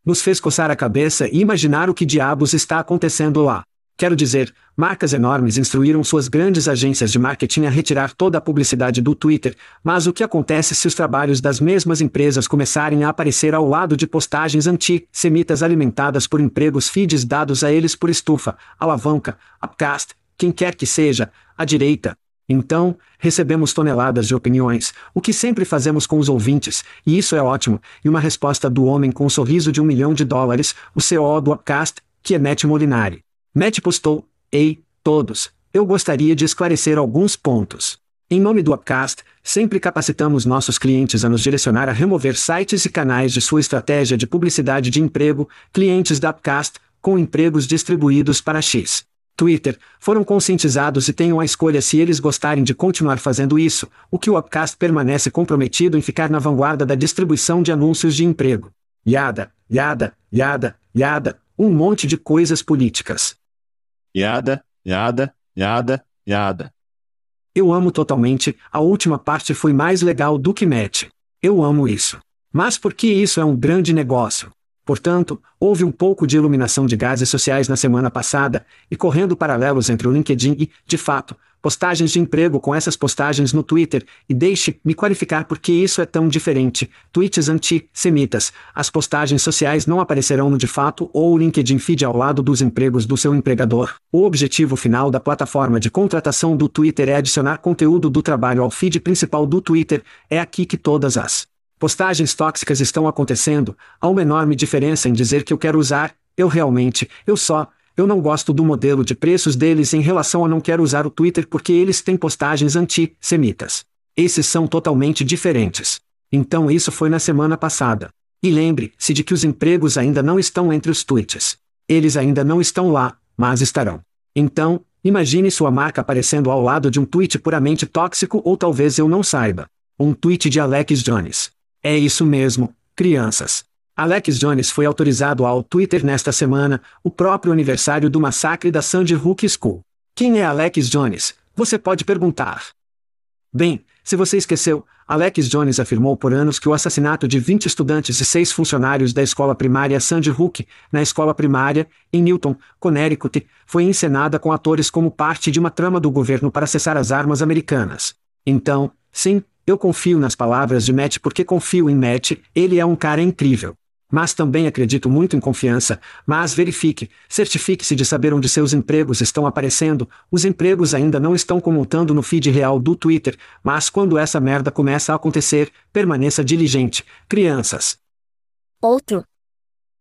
Nos fez coçar a cabeça e imaginar o que diabos está acontecendo lá. Quero dizer, marcas enormes instruíram suas grandes agências de marketing a retirar toda a publicidade do Twitter, mas o que acontece se os trabalhos das mesmas empresas começarem a aparecer ao lado de postagens anti-semitas alimentadas por empregos feeds dados a eles por estufa, alavanca, upcast, quem quer que seja, a direita? Então, recebemos toneladas de opiniões, o que sempre fazemos com os ouvintes, e isso é ótimo, e uma resposta do homem com um sorriso de um milhão de dólares, o CEO do Upcast, que é Matt Molinari. Matt postou: Ei, todos, eu gostaria de esclarecer alguns pontos. Em nome do Upcast, sempre capacitamos nossos clientes a nos direcionar a remover sites e canais de sua estratégia de publicidade de emprego, clientes da Upcast, com empregos distribuídos para X. Twitter, foram conscientizados e tenham a escolha se eles gostarem de continuar fazendo isso, o que o Upcast permanece comprometido em ficar na vanguarda da distribuição de anúncios de emprego. Yada, yada, yada, yada, um monte de coisas políticas. Yada, yada, yada, yada. Eu amo totalmente, a última parte foi mais legal do que Matt. Eu amo isso. Mas por que isso é um grande negócio? Portanto, houve um pouco de iluminação de gases sociais na semana passada, e correndo paralelos entre o LinkedIn e, de fato, postagens de emprego com essas postagens no Twitter, e deixe-me qualificar por que isso é tão diferente. Tweets anti-semitas. As postagens sociais não aparecerão no de fato ou o LinkedIn feed ao lado dos empregos do seu empregador. O objetivo final da plataforma de contratação do Twitter é adicionar conteúdo do trabalho ao feed principal do Twitter. É aqui que todas as Postagens tóxicas estão acontecendo, há uma enorme diferença em dizer que eu quero usar, eu realmente, eu só, eu não gosto do modelo de preços deles em relação a não quero usar o Twitter porque eles têm postagens anti-semitas. Esses são totalmente diferentes. Então isso foi na semana passada. E lembre-se de que os empregos ainda não estão entre os tweets. Eles ainda não estão lá, mas estarão. Então, imagine sua marca aparecendo ao lado de um tweet puramente tóxico ou talvez eu não saiba. Um tweet de Alex Jones. É isso mesmo, crianças. Alex Jones foi autorizado ao Twitter nesta semana, o próprio aniversário do massacre da Sandy Hook School. Quem é Alex Jones? Você pode perguntar. Bem, se você esqueceu, Alex Jones afirmou por anos que o assassinato de 20 estudantes e seis funcionários da escola primária Sandy Hook, na escola primária, em Newton, Connecticut, foi encenada com atores como parte de uma trama do governo para cessar as armas americanas. Então, sim, eu confio nas palavras de Matt porque confio em Matt, ele é um cara incrível. Mas também acredito muito em confiança, mas verifique, certifique-se de saber onde seus empregos estão aparecendo. Os empregos ainda não estão comutando no feed real do Twitter, mas quando essa merda começa a acontecer, permaneça diligente. Crianças. Outro.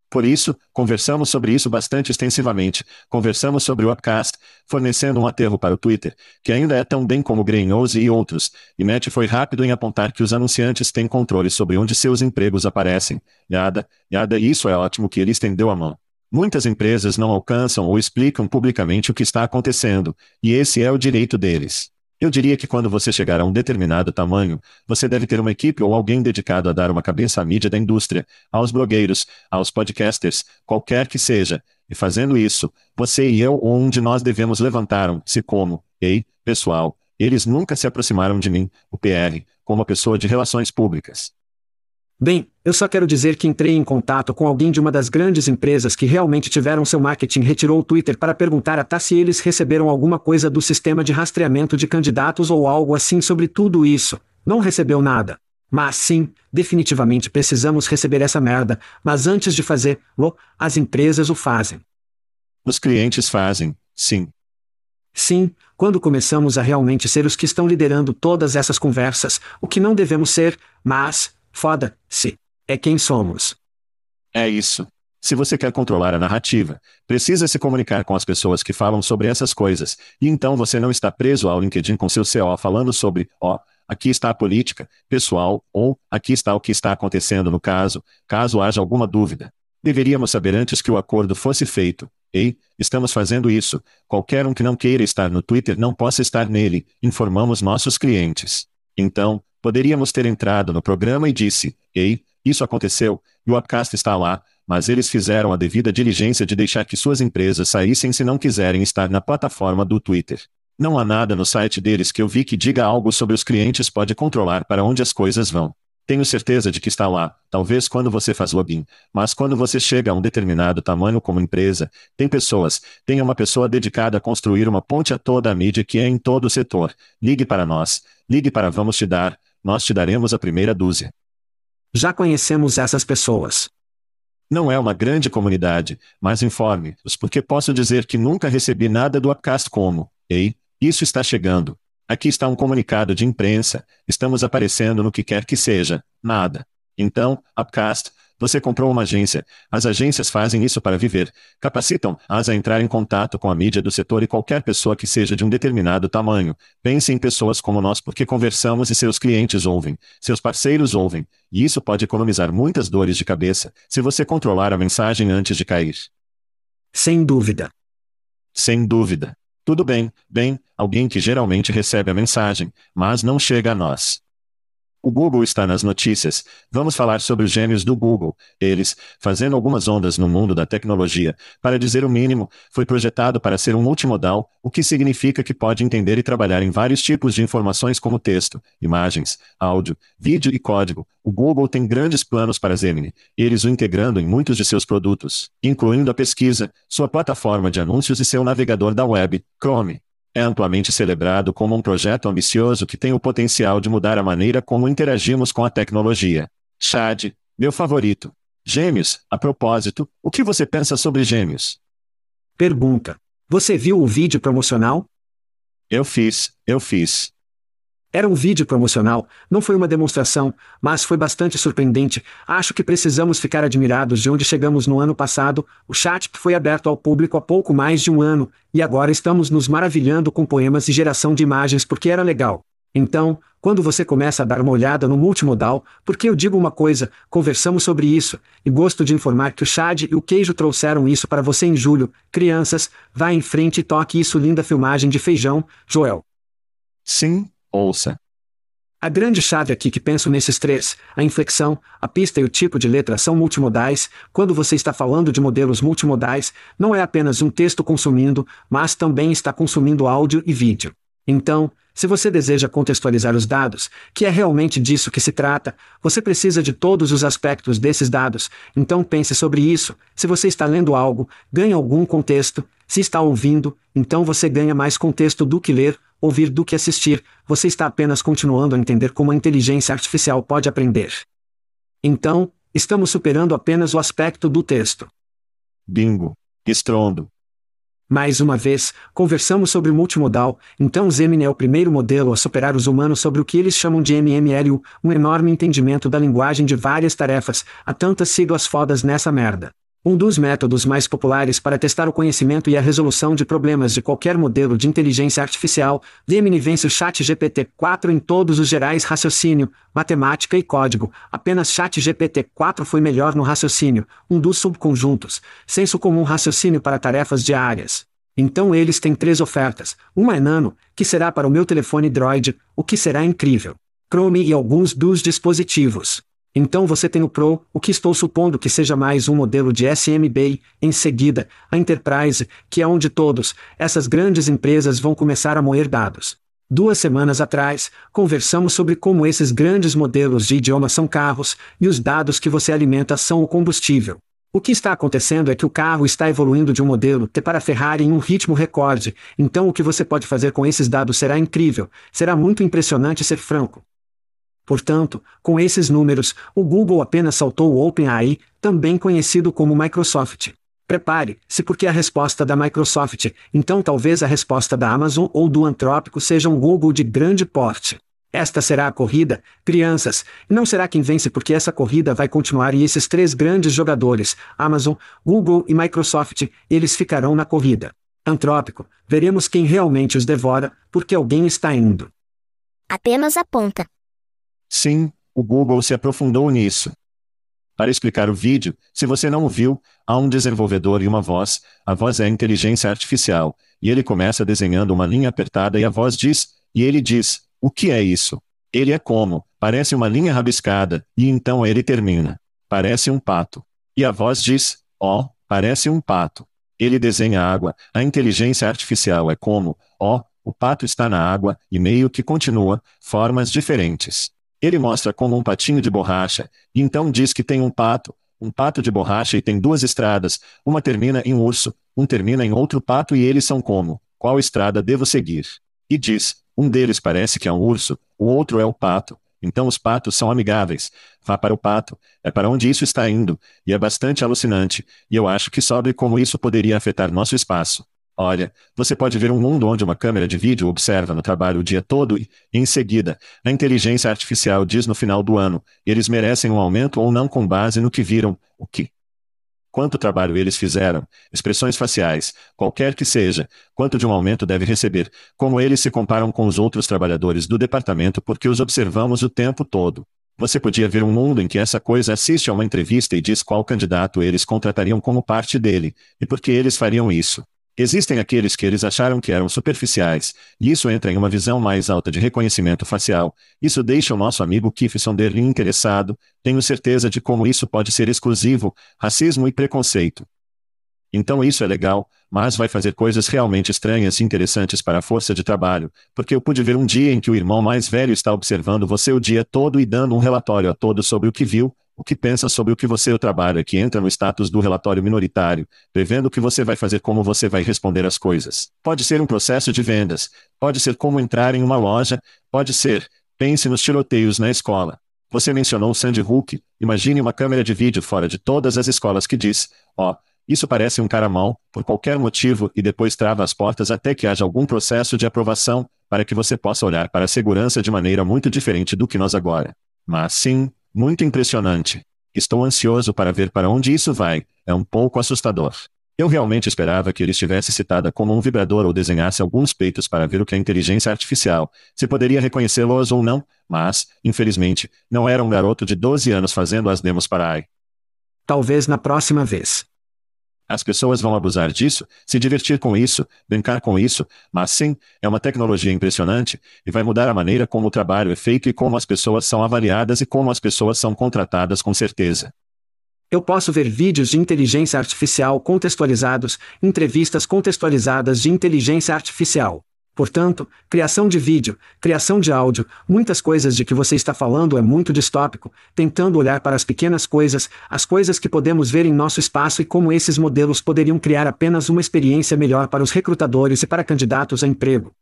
Por isso, conversamos sobre isso bastante extensivamente. Conversamos sobre o Upcast, fornecendo um aterro para o Twitter, que ainda é tão bem como Greenhouse e outros, e Matt foi rápido em apontar que os anunciantes têm controle sobre onde seus empregos aparecem. Yada, yada, e isso é ótimo que ele estendeu a mão. Muitas empresas não alcançam ou explicam publicamente o que está acontecendo, e esse é o direito deles. Eu diria que quando você chegar a um determinado tamanho, você deve ter uma equipe ou alguém dedicado a dar uma cabeça à mídia da indústria, aos blogueiros, aos podcasters, qualquer que seja. E fazendo isso, você e eu ou um de nós devemos levantar um-se como, ei, pessoal, eles nunca se aproximaram de mim, o PR, como a pessoa de relações públicas. Bem, eu só quero dizer que entrei em contato com alguém de uma das grandes empresas que realmente tiveram seu marketing retirou o Twitter para perguntar a tá se eles receberam alguma coisa do sistema de rastreamento de candidatos ou algo assim sobre tudo isso. Não recebeu nada. Mas sim, definitivamente precisamos receber essa merda, mas antes de fazer, o, as empresas o fazem. Os clientes fazem, sim. Sim, quando começamos a realmente ser os que estão liderando todas essas conversas, o que não devemos ser, mas, foda-se, é quem somos. É isso. Se você quer controlar a narrativa, precisa se comunicar com as pessoas que falam sobre essas coisas, e então você não está preso ao LinkedIn com seu CO falando sobre, ó, oh, aqui está a política, pessoal, ou aqui está o que está acontecendo no caso, caso haja alguma dúvida. Deveríamos saber antes que o acordo fosse feito. Ei, estamos fazendo isso. Qualquer um que não queira estar no Twitter não possa estar nele, informamos nossos clientes. Então, poderíamos ter entrado no programa e disse: Ei, isso aconteceu, e o Upcast está lá, mas eles fizeram a devida diligência de deixar que suas empresas saíssem se não quiserem estar na plataforma do Twitter. Não há nada no site deles que eu vi que diga algo sobre os clientes pode controlar para onde as coisas vão. Tenho certeza de que está lá, talvez quando você faz login, mas quando você chega a um determinado tamanho como empresa, tem pessoas, tem uma pessoa dedicada a construir uma ponte a toda a mídia que é em todo o setor. Ligue para nós, ligue para Vamos Te Dar, nós te daremos a primeira dúzia. Já conhecemos essas pessoas. Não é uma grande comunidade, mas informe-os porque posso dizer que nunca recebi nada do Upcast como, ei, isso está chegando. Aqui está um comunicado de imprensa, estamos aparecendo no que quer que seja, nada. Então, Upcast, você comprou uma agência. As agências fazem isso para viver. Capacitam-as a entrar em contato com a mídia do setor e qualquer pessoa que seja de um determinado tamanho. Pense em pessoas como nós porque conversamos e seus clientes ouvem, seus parceiros ouvem. E isso pode economizar muitas dores de cabeça, se você controlar a mensagem antes de cair. Sem dúvida. Sem dúvida. Tudo bem, bem, alguém que geralmente recebe a mensagem, mas não chega a nós. O Google está nas notícias. Vamos falar sobre os gênios do Google. Eles, fazendo algumas ondas no mundo da tecnologia, para dizer o mínimo, foi projetado para ser um multimodal, o que significa que pode entender e trabalhar em vários tipos de informações como texto, imagens, áudio, vídeo e código. O Google tem grandes planos para Gemini, eles o integrando em muitos de seus produtos, incluindo a pesquisa, sua plataforma de anúncios e seu navegador da web, Chrome é amplamente celebrado como um projeto ambicioso que tem o potencial de mudar a maneira como interagimos com a tecnologia. Chad, meu favorito. Gêmeos, a propósito, o que você pensa sobre gêmeos? Pergunta. Você viu o vídeo promocional? Eu fiz, eu fiz. Era um vídeo promocional, não foi uma demonstração, mas foi bastante surpreendente. Acho que precisamos ficar admirados de onde chegamos no ano passado. O chat foi aberto ao público há pouco mais de um ano, e agora estamos nos maravilhando com poemas e geração de imagens porque era legal. Então, quando você começa a dar uma olhada no multimodal, porque eu digo uma coisa, conversamos sobre isso, e gosto de informar que o Chad e o Queijo trouxeram isso para você em julho. Crianças, vá em frente e toque isso linda filmagem de feijão, Joel. Sim, Ouça. A grande chave aqui que penso nesses três, a inflexão, a pista e o tipo de letra são multimodais. Quando você está falando de modelos multimodais, não é apenas um texto consumindo, mas também está consumindo áudio e vídeo. Então, se você deseja contextualizar os dados, que é realmente disso que se trata, você precisa de todos os aspectos desses dados. Então pense sobre isso. Se você está lendo algo, ganha algum contexto. Se está ouvindo, então você ganha mais contexto do que ler, ouvir do que assistir, você está apenas continuando a entender como a inteligência artificial pode aprender. Então, estamos superando apenas o aspecto do texto. Bingo. Estrondo. Mais uma vez, conversamos sobre multimodal, então Zemini é o primeiro modelo a superar os humanos sobre o que eles chamam de MMLU, um enorme entendimento da linguagem de várias tarefas, há tantas siglas fodas nessa merda. Um dos métodos mais populares para testar o conhecimento e a resolução de problemas de qualquer modelo de inteligência artificial, Gemini vence o Chat GPT-4 em todos os gerais raciocínio, matemática e código. Apenas Chat GPT-4 foi melhor no raciocínio, um dos subconjuntos, senso comum raciocínio para tarefas diárias. Então eles têm três ofertas. Uma é Nano, que será para o meu telefone Droid, o que será incrível. Chrome e alguns dos dispositivos. Então você tem o Pro, o que estou supondo que seja mais um modelo de SMB, em seguida, a Enterprise, que é onde todos, essas grandes empresas vão começar a moer dados. Duas semanas atrás, conversamos sobre como esses grandes modelos de idioma são carros, e os dados que você alimenta são o combustível. O que está acontecendo é que o carro está evoluindo de um modelo T para Ferrari em um ritmo recorde, então o que você pode fazer com esses dados será incrível, será muito impressionante ser franco. Portanto, com esses números, o Google apenas saltou o OpenAI, também conhecido como Microsoft. Prepare-se porque a resposta da Microsoft, então talvez a resposta da Amazon ou do Antrópico seja um Google de grande porte. Esta será a corrida, crianças, não será quem vence porque essa corrida vai continuar e esses três grandes jogadores, Amazon, Google e Microsoft, eles ficarão na corrida. Antrópico, veremos quem realmente os devora, porque alguém está indo. Apenas aponta. Sim, o Google se aprofundou nisso. Para explicar o vídeo, se você não o viu, há um desenvolvedor e uma voz, a voz é a inteligência artificial, e ele começa desenhando uma linha apertada e a voz diz, e ele diz, o que é isso? Ele é como, parece uma linha rabiscada, e então ele termina. Parece um pato. E a voz diz, ó, oh, parece um pato. Ele desenha água, a inteligência artificial é como, ó, oh, o pato está na água, e meio que continua, formas diferentes. Ele mostra como um patinho de borracha, e então diz que tem um pato, um pato de borracha e tem duas estradas, uma termina em um urso, um termina em outro pato e eles são como, qual estrada devo seguir? E diz, um deles parece que é um urso, o outro é o pato, então os patos são amigáveis. Vá para o pato, é para onde isso está indo, e é bastante alucinante, e eu acho que sobre como isso poderia afetar nosso espaço. Olha, você pode ver um mundo onde uma câmera de vídeo observa no trabalho o dia todo e, em seguida, a inteligência artificial diz no final do ano, eles merecem um aumento ou não com base no que viram, o que. Quanto trabalho eles fizeram, expressões faciais, qualquer que seja, quanto de um aumento deve receber, como eles se comparam com os outros trabalhadores do departamento porque os observamos o tempo todo. Você podia ver um mundo em que essa coisa assiste a uma entrevista e diz qual candidato eles contratariam como parte dele, e por que eles fariam isso. Existem aqueles que eles acharam que eram superficiais, e isso entra em uma visão mais alta de reconhecimento facial. Isso deixa o nosso amigo Keith Sonderling interessado, tenho certeza de como isso pode ser exclusivo, racismo e preconceito. Então isso é legal, mas vai fazer coisas realmente estranhas e interessantes para a força de trabalho, porque eu pude ver um dia em que o irmão mais velho está observando você o dia todo e dando um relatório a todos sobre o que viu, o que pensa sobre o que você trabalha que entra no status do relatório minoritário, prevendo o que você vai fazer como você vai responder às coisas. Pode ser um processo de vendas, pode ser como entrar em uma loja, pode ser, pense nos tiroteios na escola. Você mencionou Sandy Hook, imagine uma câmera de vídeo fora de todas as escolas que diz, ó, oh, isso parece um cara mal, por qualquer motivo, e depois trava as portas até que haja algum processo de aprovação, para que você possa olhar para a segurança de maneira muito diferente do que nós agora. Mas sim, muito impressionante. Estou ansioso para ver para onde isso vai, é um pouco assustador. Eu realmente esperava que ele estivesse citada como um vibrador ou desenhasse alguns peitos para ver o que a inteligência artificial, se poderia reconhecê-los ou não, mas, infelizmente, não era um garoto de 12 anos fazendo as demos para AI. Talvez na próxima vez. As pessoas vão abusar disso, se divertir com isso, brincar com isso, mas sim, é uma tecnologia impressionante e vai mudar a maneira como o trabalho é feito e como as pessoas são avaliadas e como as pessoas são contratadas com certeza. Eu posso ver vídeos de inteligência artificial contextualizados, entrevistas contextualizadas de inteligência artificial. Portanto, criação de vídeo, criação de áudio, muitas coisas de que você está falando é muito distópico, tentando olhar para as pequenas coisas, as coisas que podemos ver em nosso espaço e como esses modelos poderiam criar apenas uma experiência melhor para os recrutadores e para candidatos a emprego.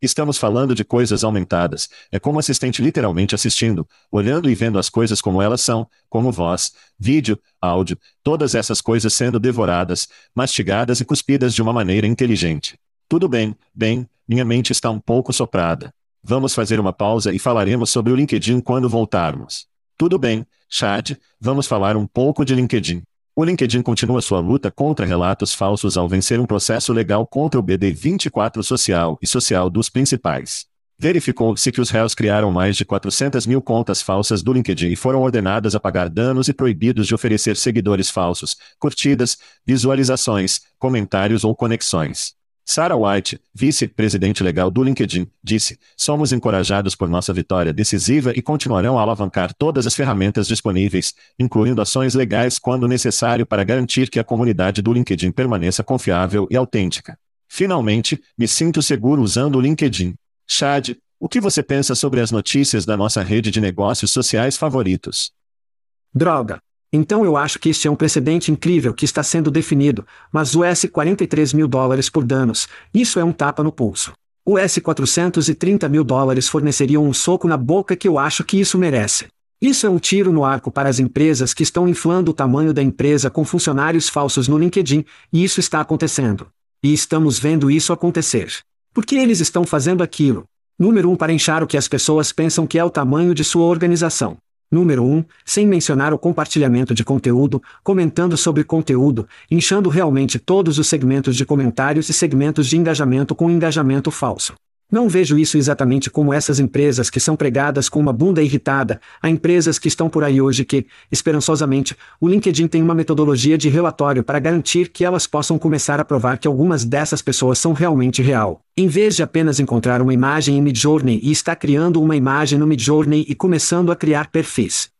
Estamos falando de coisas aumentadas. É como assistente literalmente assistindo, olhando e vendo as coisas como elas são, como voz, vídeo, áudio, todas essas coisas sendo devoradas, mastigadas e cuspidas de uma maneira inteligente. Tudo bem, bem, minha mente está um pouco soprada. Vamos fazer uma pausa e falaremos sobre o LinkedIn quando voltarmos. Tudo bem, chat, vamos falar um pouco de LinkedIn. O LinkedIn continua sua luta contra relatos falsos ao vencer um processo legal contra o BD24 social e social dos principais. Verificou-se que os réus criaram mais de 400 mil contas falsas do LinkedIn e foram ordenadas a pagar danos e proibidos de oferecer seguidores falsos, curtidas, visualizações, comentários ou conexões. Sarah White, vice-presidente legal do LinkedIn, disse: Somos encorajados por nossa vitória decisiva e continuarão a alavancar todas as ferramentas disponíveis, incluindo ações legais quando necessário para garantir que a comunidade do LinkedIn permaneça confiável e autêntica. Finalmente, me sinto seguro usando o LinkedIn. Chad, o que você pensa sobre as notícias da nossa rede de negócios sociais favoritos? Droga! Então eu acho que este é um precedente incrível que está sendo definido, mas US 43 mil dólares por danos, isso é um tapa no pulso. O S-430 mil dólares forneceriam um soco na boca que eu acho que isso merece. Isso é um tiro no arco para as empresas que estão inflando o tamanho da empresa com funcionários falsos no LinkedIn, e isso está acontecendo. E estamos vendo isso acontecer. Por que eles estão fazendo aquilo? Número 1 um, para inchar o que as pessoas pensam que é o tamanho de sua organização. Número 1, um, sem mencionar o compartilhamento de conteúdo, comentando sobre conteúdo, inchando realmente todos os segmentos de comentários e segmentos de engajamento com engajamento falso. Não vejo isso exatamente como essas empresas que são pregadas com uma bunda irritada, a empresas que estão por aí hoje que, esperançosamente, o LinkedIn tem uma metodologia de relatório para garantir que elas possam começar a provar que algumas dessas pessoas são realmente real. Em vez de apenas encontrar uma imagem em Midjourney e está criando uma imagem no Midjourney e começando a criar perfis.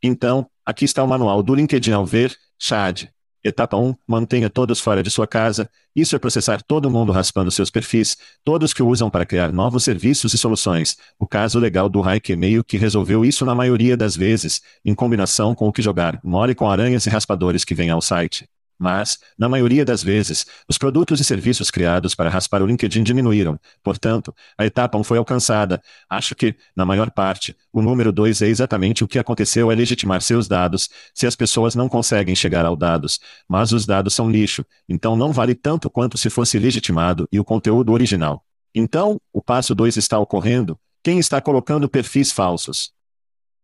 Então, aqui está o manual do LinkedIn ao ver, Chad. Etapa 1. Mantenha todos fora de sua casa. Isso é processar todo mundo raspando seus perfis, todos que o usam para criar novos serviços e soluções. O caso legal do Hike meio que resolveu isso na maioria das vezes, em combinação com o que jogar mole com aranhas e raspadores que vêm ao site. Mas, na maioria das vezes, os produtos e serviços criados para raspar o LinkedIn diminuíram. Portanto, a etapa 1 foi alcançada. Acho que, na maior parte, o número 2 é exatamente o que aconteceu é legitimar seus dados, se as pessoas não conseguem chegar aos dados. Mas os dados são lixo, então não vale tanto quanto se fosse legitimado e o conteúdo original. Então, o passo 2 está ocorrendo. Quem está colocando perfis falsos?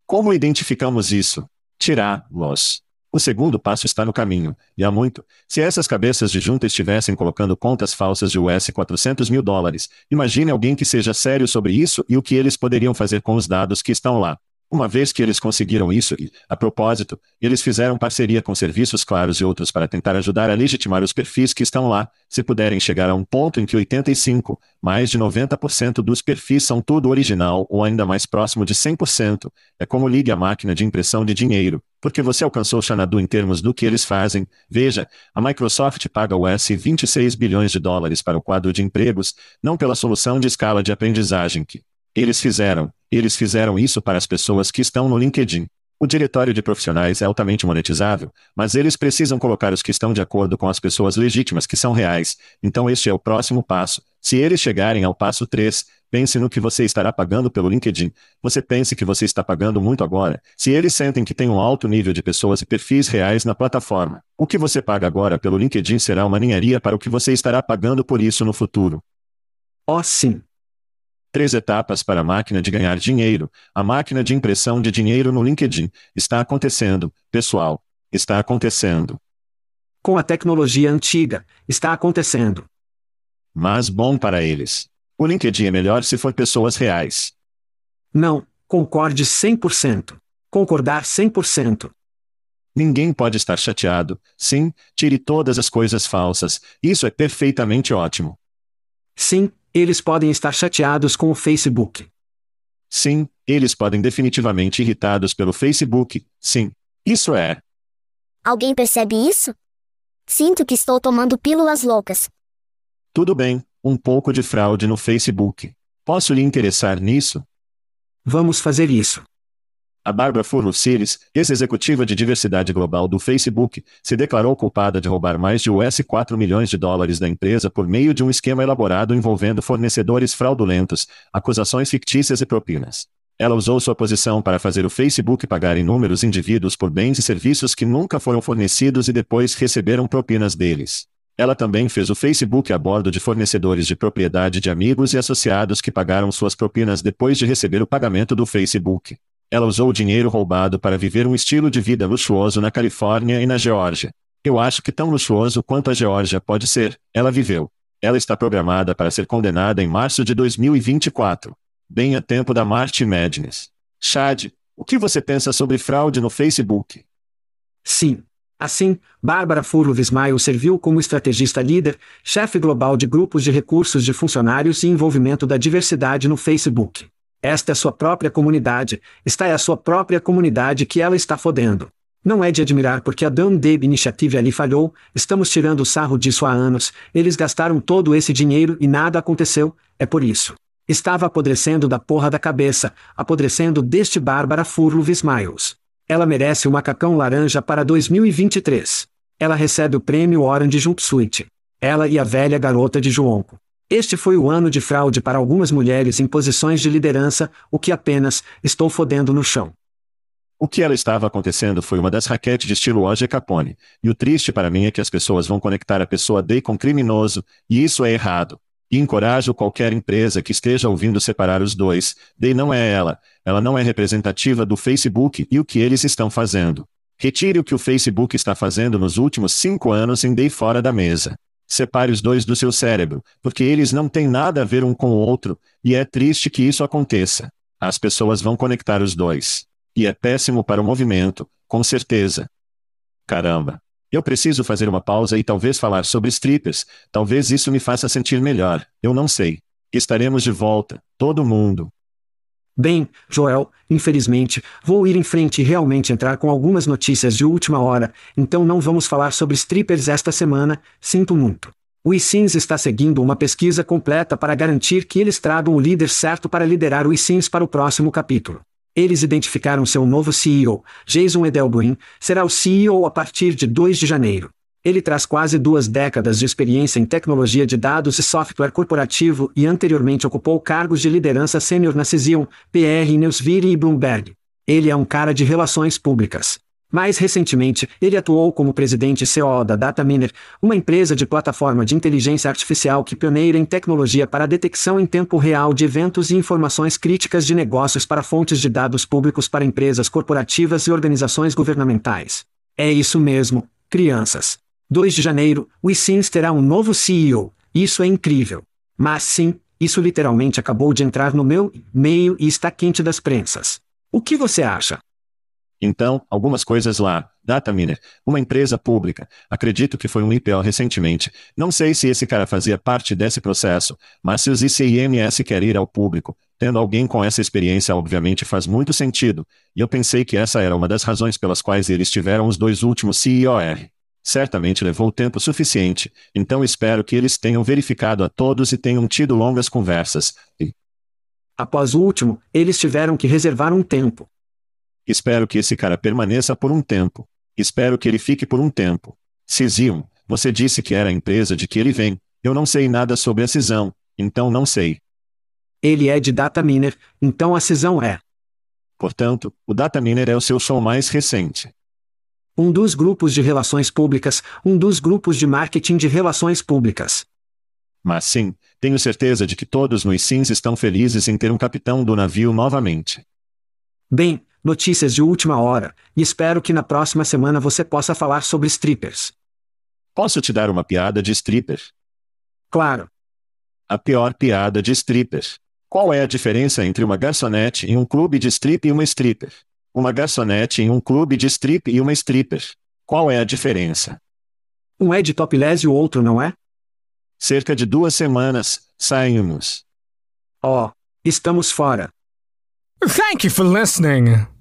Como identificamos isso? Tirá-los. O segundo passo está no caminho, e há muito. Se essas cabeças de junta estivessem colocando contas falsas de US 400 mil dólares, imagine alguém que seja sério sobre isso e o que eles poderiam fazer com os dados que estão lá. Uma vez que eles conseguiram isso e, a propósito, eles fizeram parceria com serviços claros e outros para tentar ajudar a legitimar os perfis que estão lá, se puderem chegar a um ponto em que 85, mais de 90% dos perfis são tudo original ou ainda mais próximo de 100%, é como ligue a máquina de impressão de dinheiro, porque você alcançou o Xanadu em termos do que eles fazem. Veja, a Microsoft paga o S 26 bilhões de dólares para o quadro de empregos, não pela solução de escala de aprendizagem que eles fizeram, eles fizeram isso para as pessoas que estão no LinkedIn. O diretório de profissionais é altamente monetizável, mas eles precisam colocar os que estão de acordo com as pessoas legítimas que são reais. Então este é o próximo passo. Se eles chegarem ao passo 3, pense no que você estará pagando pelo LinkedIn. Você pense que você está pagando muito agora. Se eles sentem que tem um alto nível de pessoas e perfis reais na plataforma, o que você paga agora pelo LinkedIn será uma ninharia para o que você estará pagando por isso no futuro. Oh, sim. Três etapas para a máquina de ganhar dinheiro. A máquina de impressão de dinheiro no LinkedIn. Está acontecendo, pessoal. Está acontecendo. Com a tecnologia antiga, está acontecendo. Mas bom para eles. O LinkedIn é melhor se for pessoas reais. Não, concorde 100%. Concordar 100%. Ninguém pode estar chateado. Sim, tire todas as coisas falsas. Isso é perfeitamente ótimo. Sim, eles podem estar chateados com o Facebook. Sim, eles podem definitivamente irritados pelo Facebook. Sim, isso é. Alguém percebe isso? Sinto que estou tomando pílulas loucas. Tudo bem, um pouco de fraude no Facebook. Posso lhe interessar nisso? Vamos fazer isso. A Barbara Furlus-Siris, ex-executiva de diversidade global do Facebook, se declarou culpada de roubar mais de US 4 milhões de dólares da empresa por meio de um esquema elaborado envolvendo fornecedores fraudulentos, acusações fictícias e propinas. Ela usou sua posição para fazer o Facebook pagar inúmeros indivíduos por bens e serviços que nunca foram fornecidos e depois receberam propinas deles. Ela também fez o Facebook a bordo de fornecedores de propriedade de amigos e associados que pagaram suas propinas depois de receber o pagamento do Facebook. Ela usou o dinheiro roubado para viver um estilo de vida luxuoso na Califórnia e na Geórgia. Eu acho que tão luxuoso quanto a Geórgia pode ser, ela viveu. Ela está programada para ser condenada em março de 2024. Bem a tempo da March Madness. Chad, o que você pensa sobre fraude no Facebook? Sim. Assim, Bárbara Furlov Ismail serviu como estrategista líder, chefe global de grupos de recursos de funcionários e envolvimento da diversidade no Facebook. Esta é sua própria comunidade, está é a sua própria comunidade que ela está fodendo. Não é de admirar porque a Dumb Deb Initiative ali falhou, estamos tirando o sarro disso há anos, eles gastaram todo esse dinheiro e nada aconteceu, é por isso. Estava apodrecendo da porra da cabeça, apodrecendo deste Bárbara Furlov Smiles. Ela merece o macacão laranja para 2023. Ela recebe o prêmio Orange Jumpsuit. Ela e a velha garota de Joonco. Este foi o ano de fraude para algumas mulheres em posições de liderança, o que apenas estou fodendo no chão. O que ela estava acontecendo foi uma das raquetes de estilo Oje Capone, e o triste para mim é que as pessoas vão conectar a pessoa D com criminoso, e isso é errado. E encorajo qualquer empresa que esteja ouvindo separar os dois. D não é ela, ela não é representativa do Facebook e o que eles estão fazendo. Retire o que o Facebook está fazendo nos últimos cinco anos em D fora da mesa. Separe os dois do seu cérebro, porque eles não têm nada a ver um com o outro, e é triste que isso aconteça. As pessoas vão conectar os dois. E é péssimo para o movimento, com certeza. Caramba. Eu preciso fazer uma pausa e talvez falar sobre strippers, talvez isso me faça sentir melhor, eu não sei. Estaremos de volta, todo mundo. Bem, Joel, infelizmente, vou ir em frente e realmente entrar com algumas notícias de última hora, então não vamos falar sobre strippers esta semana, sinto muito. O eSIMS está seguindo uma pesquisa completa para garantir que eles tragam o líder certo para liderar o eSIMS para o próximo capítulo. Eles identificaram seu novo CEO, Jason Edelbrin, será o CEO a partir de 2 de janeiro. Ele traz quase duas décadas de experiência em tecnologia de dados e software corporativo e anteriormente ocupou cargos de liderança sênior na Cision, PR Newswire e Bloomberg. Ele é um cara de relações públicas. Mais recentemente, ele atuou como presidente CEO da Dataminer, uma empresa de plataforma de inteligência artificial que pioneira em tecnologia para a detecção em tempo real de eventos e informações críticas de negócios para fontes de dados públicos para empresas corporativas e organizações governamentais. É isso mesmo, crianças. 2 de janeiro, o eSIMS terá um novo CEO. Isso é incrível. Mas sim, isso literalmente acabou de entrar no meu e-mail e está quente das prensas. O que você acha? Então, algumas coisas lá. Dataminer, uma empresa pública. Acredito que foi um IPO recentemente. Não sei se esse cara fazia parte desse processo, mas se os ICIMS quer ir ao público, tendo alguém com essa experiência obviamente faz muito sentido, e eu pensei que essa era uma das razões pelas quais eles tiveram os dois últimos CIOR. Certamente levou tempo suficiente, então espero que eles tenham verificado a todos e tenham tido longas conversas. E... Após o último, eles tiveram que reservar um tempo. Espero que esse cara permaneça por um tempo. Espero que ele fique por um tempo. Cision, você disse que era a empresa de que ele vem. Eu não sei nada sobre a cisão, então não sei. Ele é de Dataminer, então a cisão é. Portanto, o Dataminer é o seu show mais recente. Um dos grupos de relações públicas, um dos grupos de marketing de relações públicas. Mas sim, tenho certeza de que todos nos sims estão felizes em ter um capitão do navio novamente. Bem, notícias de última hora, e espero que na próxima semana você possa falar sobre strippers. Posso te dar uma piada de stripper? Claro. A pior piada de stripper. Qual é a diferença entre uma garçonete em um clube de strip e uma stripper? Uma garçonete em um clube de strip e uma stripper. Qual é a diferença? Um é de topless e o outro não é? Cerca de duas semanas, saímos. Oh, estamos fora. Thank you for listening